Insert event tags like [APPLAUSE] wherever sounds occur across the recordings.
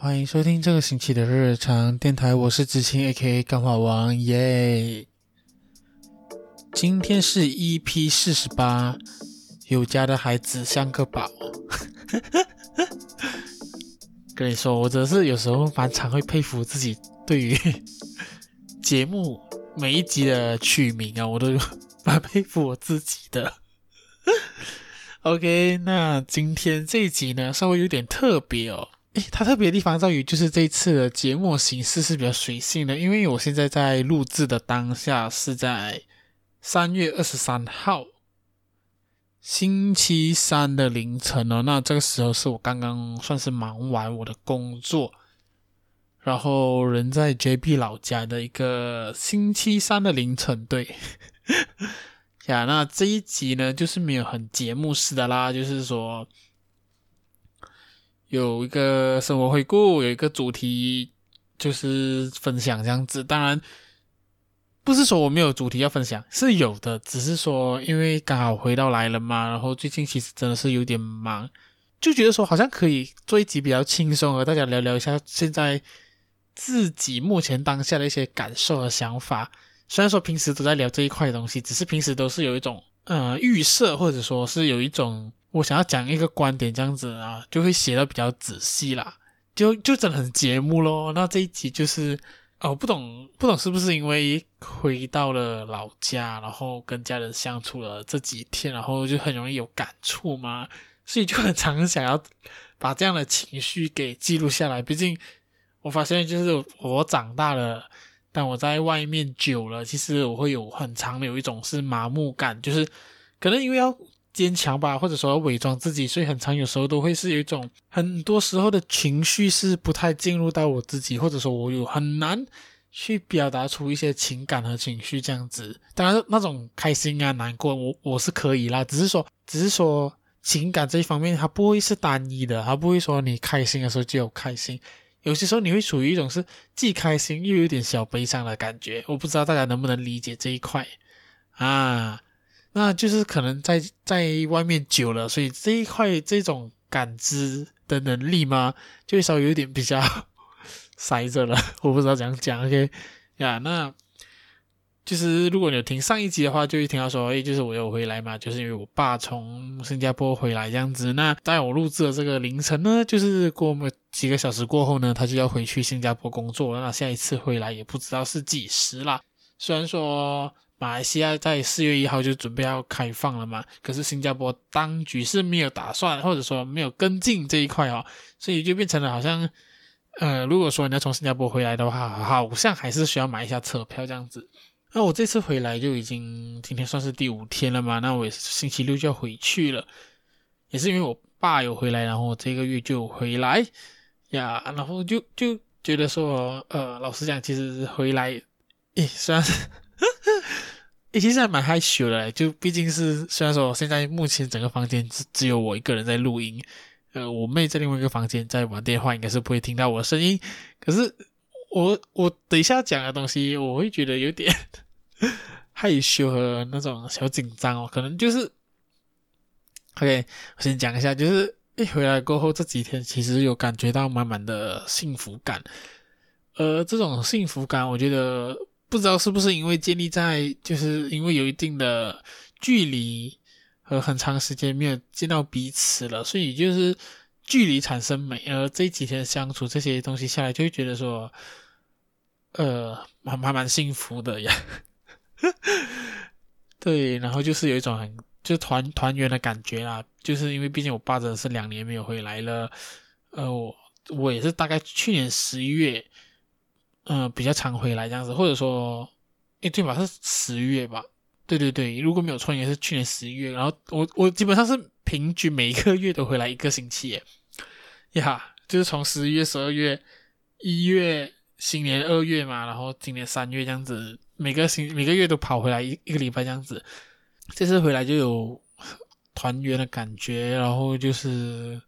欢迎收听这个星期的日常电台，我是知青 A.K.A 干话王耶。今天是 EP 四十八，有家的孩子像个宝。[LAUGHS] 跟你说，我真是有时候蛮常会佩服自己对于 [LAUGHS] 节目每一集的取名啊，我都蛮佩服我自己的。OK，那今天这一集呢，稍微有点特别哦。诶，它特别的地方在于，就是这一次的节目形式是比较随性的，因为我现在在录制的当下是在三月二十三号星期三的凌晨哦。那这个时候是我刚刚算是忙完我的工作，然后人在 JB 老家的一个星期三的凌晨，对。[LAUGHS] 呀，那这一集呢，就是没有很节目式的啦，就是说。有一个生活回顾，有一个主题，就是分享这样子。当然，不是说我没有主题要分享，是有的，只是说因为刚好回到来了嘛，然后最近其实真的是有点忙，就觉得说好像可以做一集比较轻松，和大家聊聊一下现在自己目前当下的一些感受和想法。虽然说平时都在聊这一块的东西，只是平时都是有一种呃预设，或者说是有一种。我想要讲一个观点，这样子啊，就会写的比较仔细啦，就就真的很节目咯。那这一集就是，哦，不懂不懂是不是因为回到了老家，然后跟家人相处了这几天，然后就很容易有感触嘛，所以就很常想要把这样的情绪给记录下来。毕竟我发现，就是我长大了，但我在外面久了，其实我会有很长的有一种是麻木感，就是可能因为要。坚强吧，或者说伪装自己，所以很常有时候都会是有一种很多时候的情绪是不太进入到我自己，或者说我有很难去表达出一些情感和情绪这样子。当然那种开心啊、难过，我我是可以啦，只是说只是说情感这一方面它不会是单一的，它不会说你开心的时候就有开心，有些时候你会处于一种是既开心又有点小悲伤的感觉。我不知道大家能不能理解这一块啊？那就是可能在在外面久了，所以这一块这种感知的能力嘛，就稍微有点比较 [LAUGHS] 塞着了。[LAUGHS] 我不知道怎样讲，OK 呀？那就是如果你有听上一集的话，就会听到说，诶，就是我有回来嘛，就是因为我爸从新加坡回来这样子。那在我录制的这个凌晨呢，就是过么几个小时过后呢，他就要回去新加坡工作了。那下一次回来也不知道是几时啦。虽然说。马来西亚在四月一号就准备要开放了嘛，可是新加坡当局是没有打算，或者说没有跟进这一块哦，所以就变成了好像，呃，如果说你要从新加坡回来的话，好像还是需要买一下车票这样子。那我这次回来就已经今天算是第五天了嘛，那我也是星期六就要回去了，也是因为我爸有回来，然后我这个月就回来呀，然后就就觉得说，呃，老实讲，其实回来，诶，虽然。[LAUGHS] 诶，其实还蛮害羞的，就毕竟是虽然说现在目前整个房间只只有我一个人在录音，呃，我妹在另外一个房间在玩电话，应该是不会听到我的声音。可是我我等一下讲的东西，我会觉得有点 [LAUGHS] 害羞和那种小紧张哦，可能就是，OK，我先讲一下，就是一回来过后这几天，其实有感觉到满满的幸福感，呃，这种幸福感，我觉得。不知道是不是因为建立在，就是因为有一定的距离和很长时间没有见到彼此了，所以就是距离产生美。而这几天相处这些东西下来，就会觉得说，呃，还还蛮幸福的呀。[LAUGHS] 对，然后就是有一种很就团团圆的感觉啦。就是因为毕竟我爸真的是两年没有回来了，呃，我我也是大概去年十一月。嗯、比较常回来这样子，或者说，诶，对吧？是十月吧？对对对，如果没有错，也是去年十一月。然后我我基本上是平均每一个月都回来一个星期耶，呀，就是从十一月、十二月、一月、新年二月嘛，然后今年三月这样子，每个星每个月都跑回来一一个礼拜这样子。这次回来就有团圆的感觉，然后就是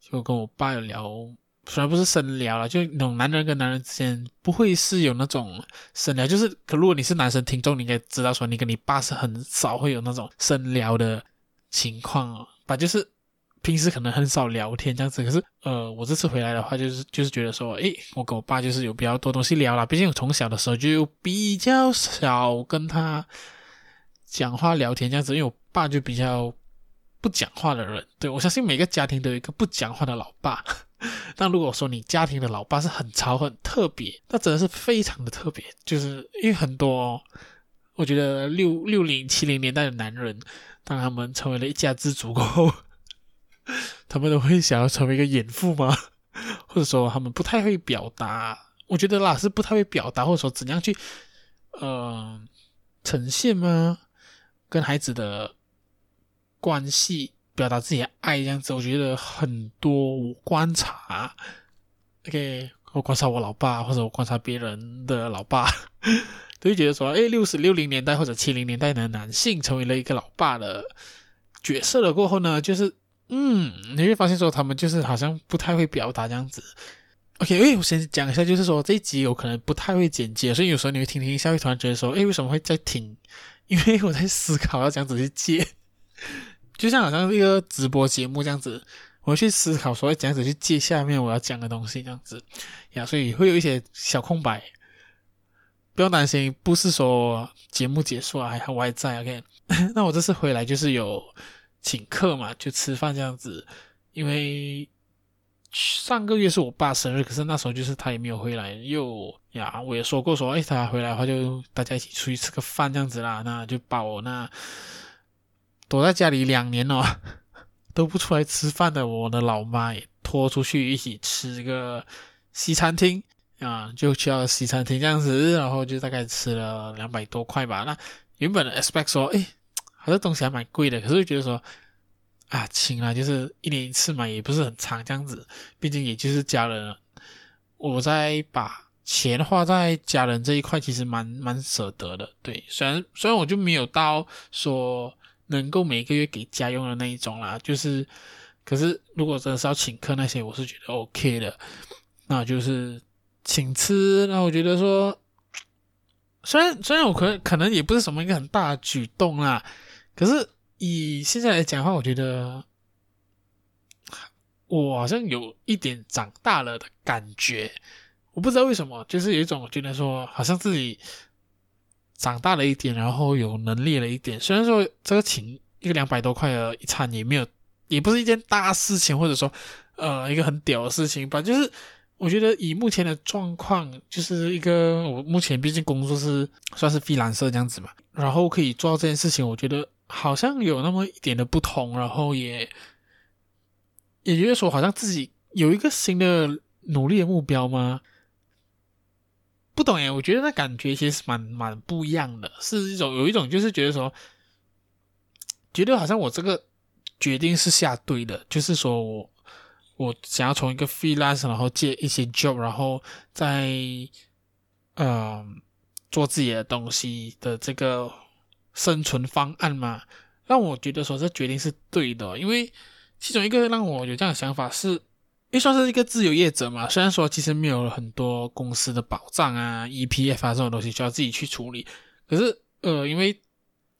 就跟我爸有聊。虽然不是深聊了，就那种男人跟男人之间不会是有那种深聊，就是可如果你是男生听众，你应该知道说你跟你爸是很少会有那种深聊的情况哦，把就是平时可能很少聊天这样子，可是呃，我这次回来的话，就是就是觉得说，诶，我跟我爸就是有比较多东西聊了。毕竟我从小的时候就比较少跟他讲话聊天这样子，因为我爸就比较不讲话的人。对，我相信每个家庭都有一个不讲话的老爸。那如果说你家庭的老爸是很潮很特别，那真的是非常的特别，就是因为很多，我觉得六六零七零年代的男人，当他们成为了一家之主过后。[LAUGHS] 他们都会想要成为一个严父吗？[LAUGHS] 或者说他们不太会表达？我觉得啦是不太会表达，或者说怎样去呃呈现吗？跟孩子的关系，表达自己的爱这样子，我觉得很多我观察，OK，我观察我老爸，或者我观察别人的老爸，[LAUGHS] 都会觉得说，哎，六十六零年代或者七零年代的男性成为了一个老爸的角色了过后呢，就是。嗯，你会发现说他们就是好像不太会表达这样子。OK，诶，我先讲一下，就是说这一集有可能不太会剪接，所以有时候你会听听一下，会突然觉得说，诶，为什么会在听？因为我在思考要这样子去接，就像好像一个直播节目这样子，我去思考说要这样子去接下面我要讲的东西这样子呀，所以会有一些小空白，不用担心，不是说节目结束了还还我还在。OK，[LAUGHS] 那我这次回来就是有。请客嘛，就吃饭这样子。因为上个月是我爸生日，可是那时候就是他也没有回来，又呀，我也说过说，哎，他回来的话就大家一起出去吃个饭这样子啦。那就把我那躲在家里两年哦，[LAUGHS] 都不出来吃饭的我的老妈也拖出去一起吃个西餐厅啊，就去到西餐厅这样子，然后就大概吃了两百多块吧。那原本的 expect 说，哎。好像东西还蛮贵的，可是觉得说啊，亲啊，就是一年一次嘛，也不是很长这样子，毕竟也就是家人了。我在把钱花在家人这一块，其实蛮蛮舍得的。对，虽然虽然我就没有到说能够每个月给家用的那一种啦，就是，可是如果真的是要请客那些，我是觉得 OK 的。那就是请吃，那我觉得说，虽然虽然我可能可能也不是什么一个很大的举动啦。可是以现在来讲的话，我觉得我好像有一点长大了的感觉。我不知道为什么，就是有一种觉得说，好像自己长大了一点，然后有能力了一点。虽然说这个请一个两百多块的一餐也没有，也不是一件大事情，或者说呃一个很屌的事情吧。就是我觉得以目前的状况，就是一个我目前毕竟工作是算是 freelancer 这样子嘛，然后可以做到这件事情，我觉得。好像有那么一点的不同，然后也也觉得说，好像自己有一个新的努力的目标吗？不懂耶，我觉得那感觉其实蛮蛮不一样的，是一种有一种就是觉得说，觉得好像我这个决定是下对的，就是说我我想要从一个 freelance 然后接一些 job，然后再嗯、做自己的东西的这个。生存方案嘛，让我觉得说这决定是对的，因为其中一个让我有这样的想法是，因为算是一个自由业者嘛，虽然说其实没有很多公司的保障啊，EPF 啊这种东西需要自己去处理，可是呃，因为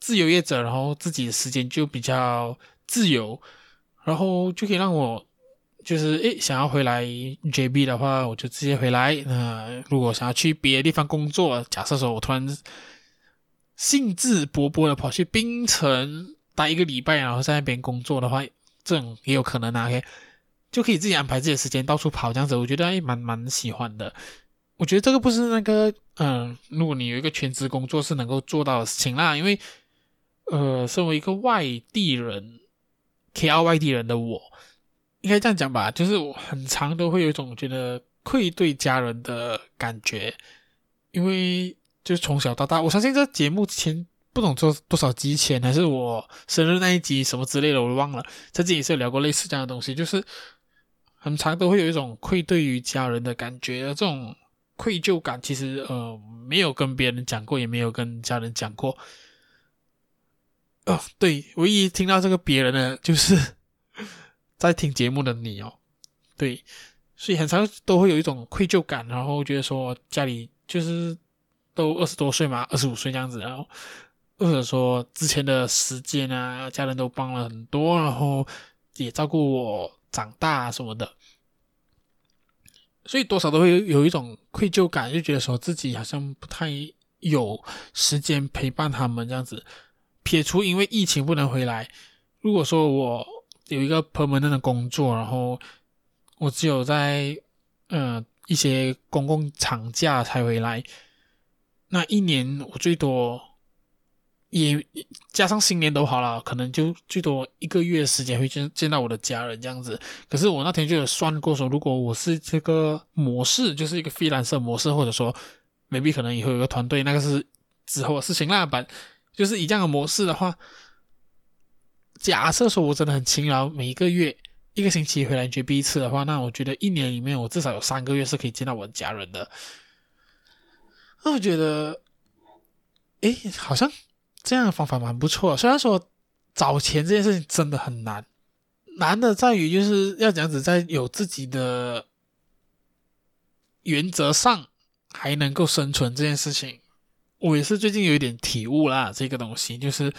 自由业者，然后自己的时间就比较自由，然后就可以让我就是诶想要回来 JB 的话，我就直接回来。那、如果想要去别的地方工作，假设说我突然。兴致勃勃的跑去槟城待一个礼拜，然后在那边工作的话，这种也有可能啊。OK，就可以自己安排自己的时间到处跑，这样子我觉得还蛮蛮喜欢的。我觉得这个不是那个，嗯，如果你有一个全职工作是能够做到的事情啦。因为，呃，身为一个外地人，K R 外地人的我，应该这样讲吧，就是我很常都会有一种觉得愧对家人的感觉，因为。就是从小到大，我相信这节目前不懂做多少集前，还是我生日那一集什么之类的，我忘了。在这也是有聊过类似这样的东西，就是很常都会有一种愧对于家人的感觉，这种愧疚感其实呃没有跟别人讲过，也没有跟家人讲过。哦，对，唯一听到这个别人的，就是 [LAUGHS] 在听节目的你哦，对，所以很常都会有一种愧疚感，然后觉得说家里就是。都二十多岁嘛，二十五岁这样子，然后或者说之前的时间啊，家人都帮了很多，然后也照顾我长大啊什么的，所以多少都会有一种愧疚感，就觉得说自己好像不太有时间陪伴他们这样子。撇除因为疫情不能回来，如果说我有一个 permanent 的工作，然后我只有在呃一些公共长假才回来，那一年我最多也加上新年都好了，可能就最多一个月时间会见见到我的家人这样子。可是我那天就有算过说，如果我是这个模式，就是一个非蓝色模式，或者说 maybe 可能以后有个团队，那个是之后的事情啦，版。就是以这样的模式的话，假设说我真的很勤劳，每一个月一个星期回来绝壁一次的话，那我觉得一年里面我至少有三个月是可以见到我的家人的。那我觉得，诶，好像这样的方法蛮不错。虽然说找钱这件事情真的很难，难的在于就是要这样子在有自己的原则上还能够生存这件事情。我也是最近有一点体悟啦，这个东西就是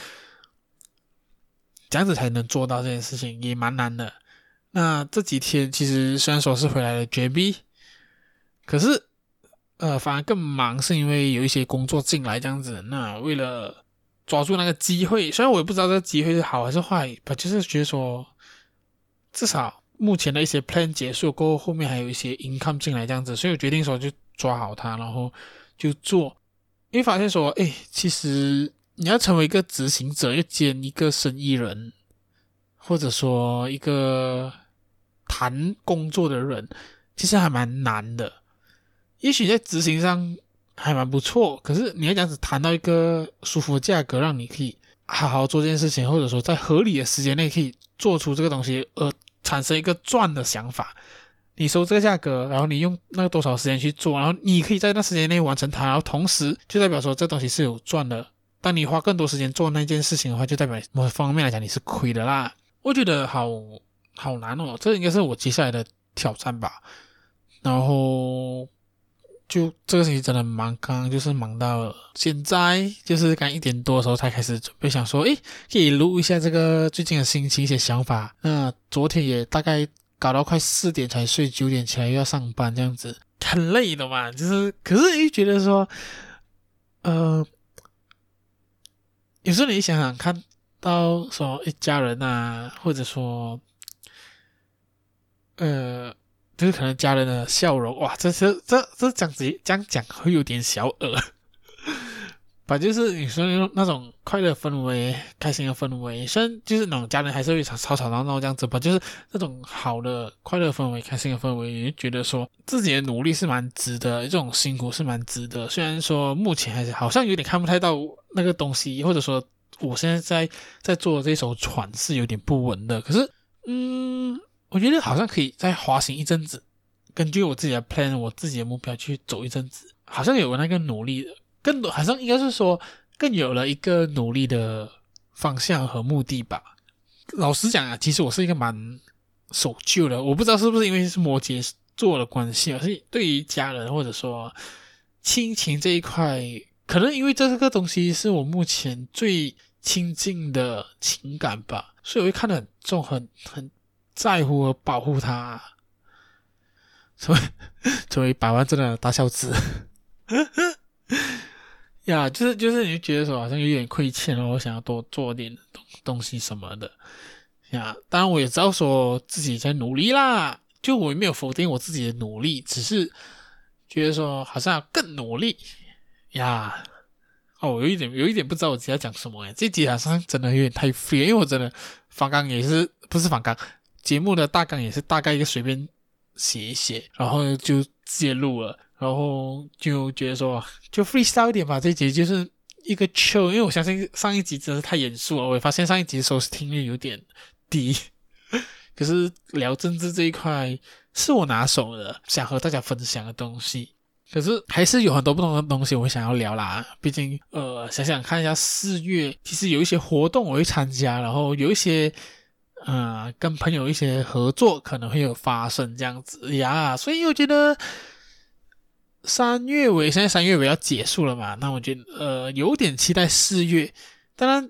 这样子才能做到这件事情，也蛮难的。那这几天其实虽然说是回来了绝壁，可是呃反而更忙，是因为有一些工作进来这样子。那为了抓住那个机会，虽然我也不知道这个机会是好还是坏，但就是觉得说至少目前的一些 plan 结束过后，后面还有一些 income 进来这样子，所以我决定说就抓好它，然后就做。因为发现说，哎，其实你要成为一个执行者，要兼一个生意人，或者说一个谈工作的人，其实还蛮难的。也许在执行上还蛮不错，可是你要这样子谈到一个舒服的价格，让你可以好好做这件事情，或者说在合理的时间内可以做出这个东西，而产生一个赚的想法。你收这个价格，然后你用那个多少时间去做，然后你可以在那时间内完成它，然后同时就代表说这东西是有赚的。当你花更多时间做那件事情的话，就代表某方面来讲你是亏的啦。我觉得好好难哦，这应该是我接下来的挑战吧。然后就这个星期真的忙，刚刚就是忙到现在，就是刚一点多的时候才开始准备，想说，诶，可以录一下这个最近的心情、一些想法。那昨天也大概。搞到快四点才睡，九点起来又要上班，这样子很累的嘛。就是，可是又觉得说，呃，有时候你想想看到说一家人啊，或者说，呃，就是可能家人的笑容，哇，这这这这这样子这样讲会有点小恶。[LAUGHS] 反正就是你说那种快乐氛围、开心的氛围，虽然就是那种家人还是会吵吵吵闹闹这样子吧，就是那种好的快乐氛围、开心的氛围，也觉得说自己的努力是蛮值得，这种辛苦是蛮值得。虽然说目前还是好像有点看不太到那个东西，或者说我现在在在做这艘船是有点不稳的，可是嗯，我觉得好像可以再滑行一阵子，根据我自己的 plan、我自己的目标去走一阵子，好像有那个努力。更多好像应该是说，更有了一个努力的方向和目的吧。老实讲啊，其实我是一个蛮守旧的，我不知道是不是因为是摩羯座的关系，而是对于家人或者说亲情这一块，可能因为这个东西是我目前最亲近的情感吧，所以我会看得很重，很很在乎和保护它。作为作为百万真的大孝子。[LAUGHS] 呀，就是就是，你就觉得说好像有点亏欠，然后想要多做点东东西什么的。呀，当然我也知道说自己在努力啦，就我也没有否定我自己的努力，只是觉得说好像要更努力。呀，哦，我有一点有一点不知道我自己要讲什么诶，这集好像真的有点太 free，因为我真的访纲也是不是访纲，节目的大纲也是大概一个随便写一写，然后就直接录了。然后就觉得说，就 freestyle 一点吧。这一集就是一个 chill，因为我相信上一集真的是太严肃了。我也发现上一集的收听率有点低。[LAUGHS] 可是聊政治这一块是我拿手的，想和大家分享的东西。可是还是有很多不同的东西我想要聊啦。毕竟，呃，想想看一下，四月其实有一些活动我会参加，然后有一些，呃，跟朋友一些合作可能会有发生这样子呀。所以我觉得。三月尾，现在三月尾要结束了嘛？那我觉得呃有点期待四月。当然，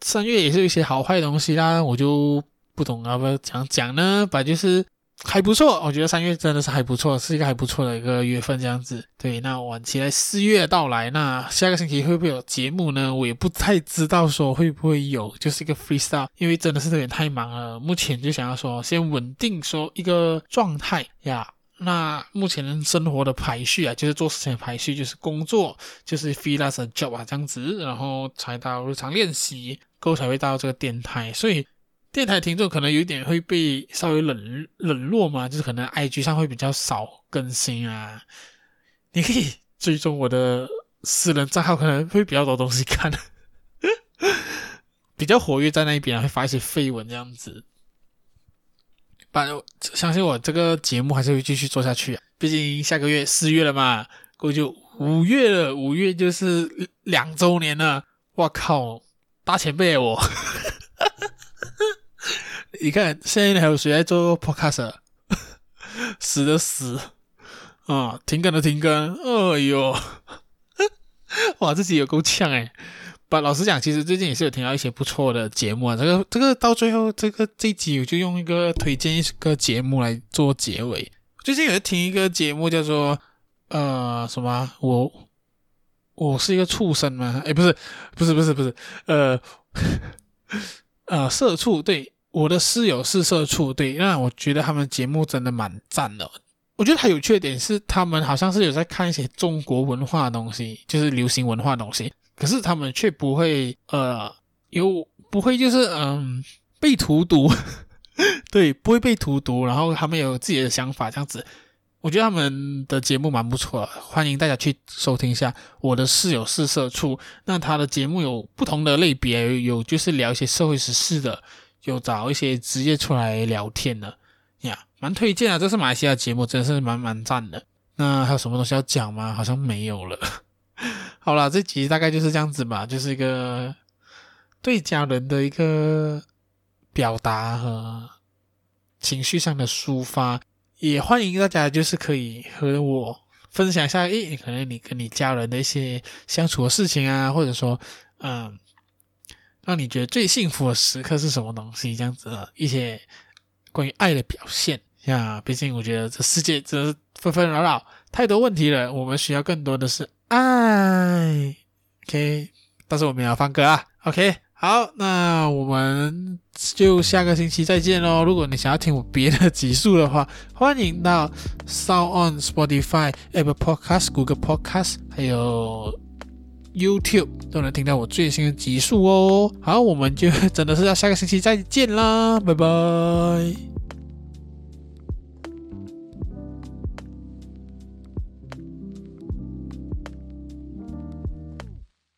三月也是一些好坏的东西啦，我就不懂要不要讲讲呢？反正就是还不错，我觉得三月真的是还不错，是一个还不错的一个月份这样子。对，那我期待四月到来，那下个星期会不会有节目呢？我也不太知道说会不会有，就是一个 freestyle，因为真的是有点太忙了。目前就想要说先稳定说一个状态呀。那目前生活的排序啊，就是做事情的排序，就是工作，就是 freelance job 啊这样子，然后才到日常练习，过才会到这个电台。所以电台听众可能有点会被稍微冷冷落嘛，就是可能 IG 上会比较少更新啊。你可以追踪我的私人账号，可能会比较多东西看，比较活跃在那一边，会发一些废文这样子。反正相信我，这个节目还是会继续做下去啊。毕竟下个月四月了嘛，过就五月了，五月就是两周年了。我靠，大前辈我！你看现在还有谁在做 podcast？[LAUGHS] 死的死啊，停更的停更。哎呦，[LAUGHS] 哇，自己有够呛诶把，老实讲，其实最近也是有听到一些不错的节目啊。这个这个到最后，这个这集我就用一个推荐一个节目来做结尾。最近有听一个节目叫做呃什么？我我是一个畜生吗？诶，不是，不是，不是，不是，呃 [LAUGHS] 呃，社畜。对，我的室友是社畜。对，那我觉得他们节目真的蛮赞的。我觉得他有缺点是，他们好像是有在看一些中国文化的东西，就是流行文化的东西。可是他们却不会，呃，有不会就是嗯被荼毒，[LAUGHS] 对，不会被荼毒。然后他们有自己的想法，这样子，我觉得他们的节目蛮不错的，欢迎大家去收听一下。我的室友是社畜，那他的节目有不同的类别，有就是聊一些社会时事的，有找一些职业出来聊天的，呀，蛮推荐啊。这是马来西亚节目，真的是蛮蛮赞的。那还有什么东西要讲吗？好像没有了。[LAUGHS] 好啦，这集大概就是这样子吧，就是一个对家人的一个表达和情绪上的抒发，也欢迎大家就是可以和我分享一下，诶，可能你跟你家人的一些相处的事情啊，或者说，嗯，让你觉得最幸福的时刻是什么东西，这样子的一些关于爱的表现呀。毕竟我觉得这世界真是纷纷扰扰，太多问题了，我们需要更多的是。爱，OK，但是我们要放歌啊，OK，好，那我们就下个星期再见喽。如果你想要听我别的集数的话，欢迎到 Sound On Spotify、Apple Podcast、Google Podcast，还有 YouTube 都能听到我最新的集数哦。好，我们就真的是要下个星期再见啦，拜拜。